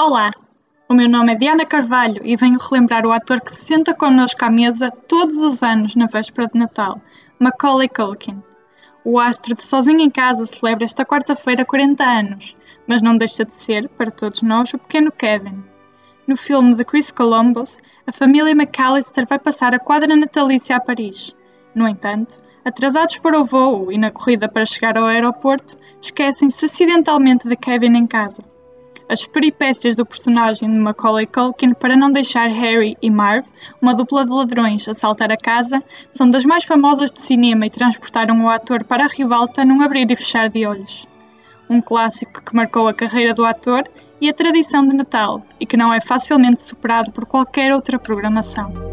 Olá, o meu nome é Diana Carvalho e venho relembrar o ator que se senta connosco à mesa todos os anos na véspera de Natal, Macaulay Culkin. O astro de Sozinho em Casa celebra esta quarta-feira 40 anos, mas não deixa de ser, para todos nós, o pequeno Kevin. No filme de Chris Columbus, a família McAllister vai passar a quadra natalícia a Paris. No entanto, atrasados para o voo e na corrida para chegar ao aeroporto, esquecem-se acidentalmente de Kevin em casa as peripécias do personagem de Macaulay Culkin para não deixar Harry e Marv, uma dupla de ladrões, assaltar a casa, são das mais famosas de cinema e transportaram o ator para a ribalta num abrir e fechar de olhos. Um clássico que marcou a carreira do ator e a tradição de Natal, e que não é facilmente superado por qualquer outra programação.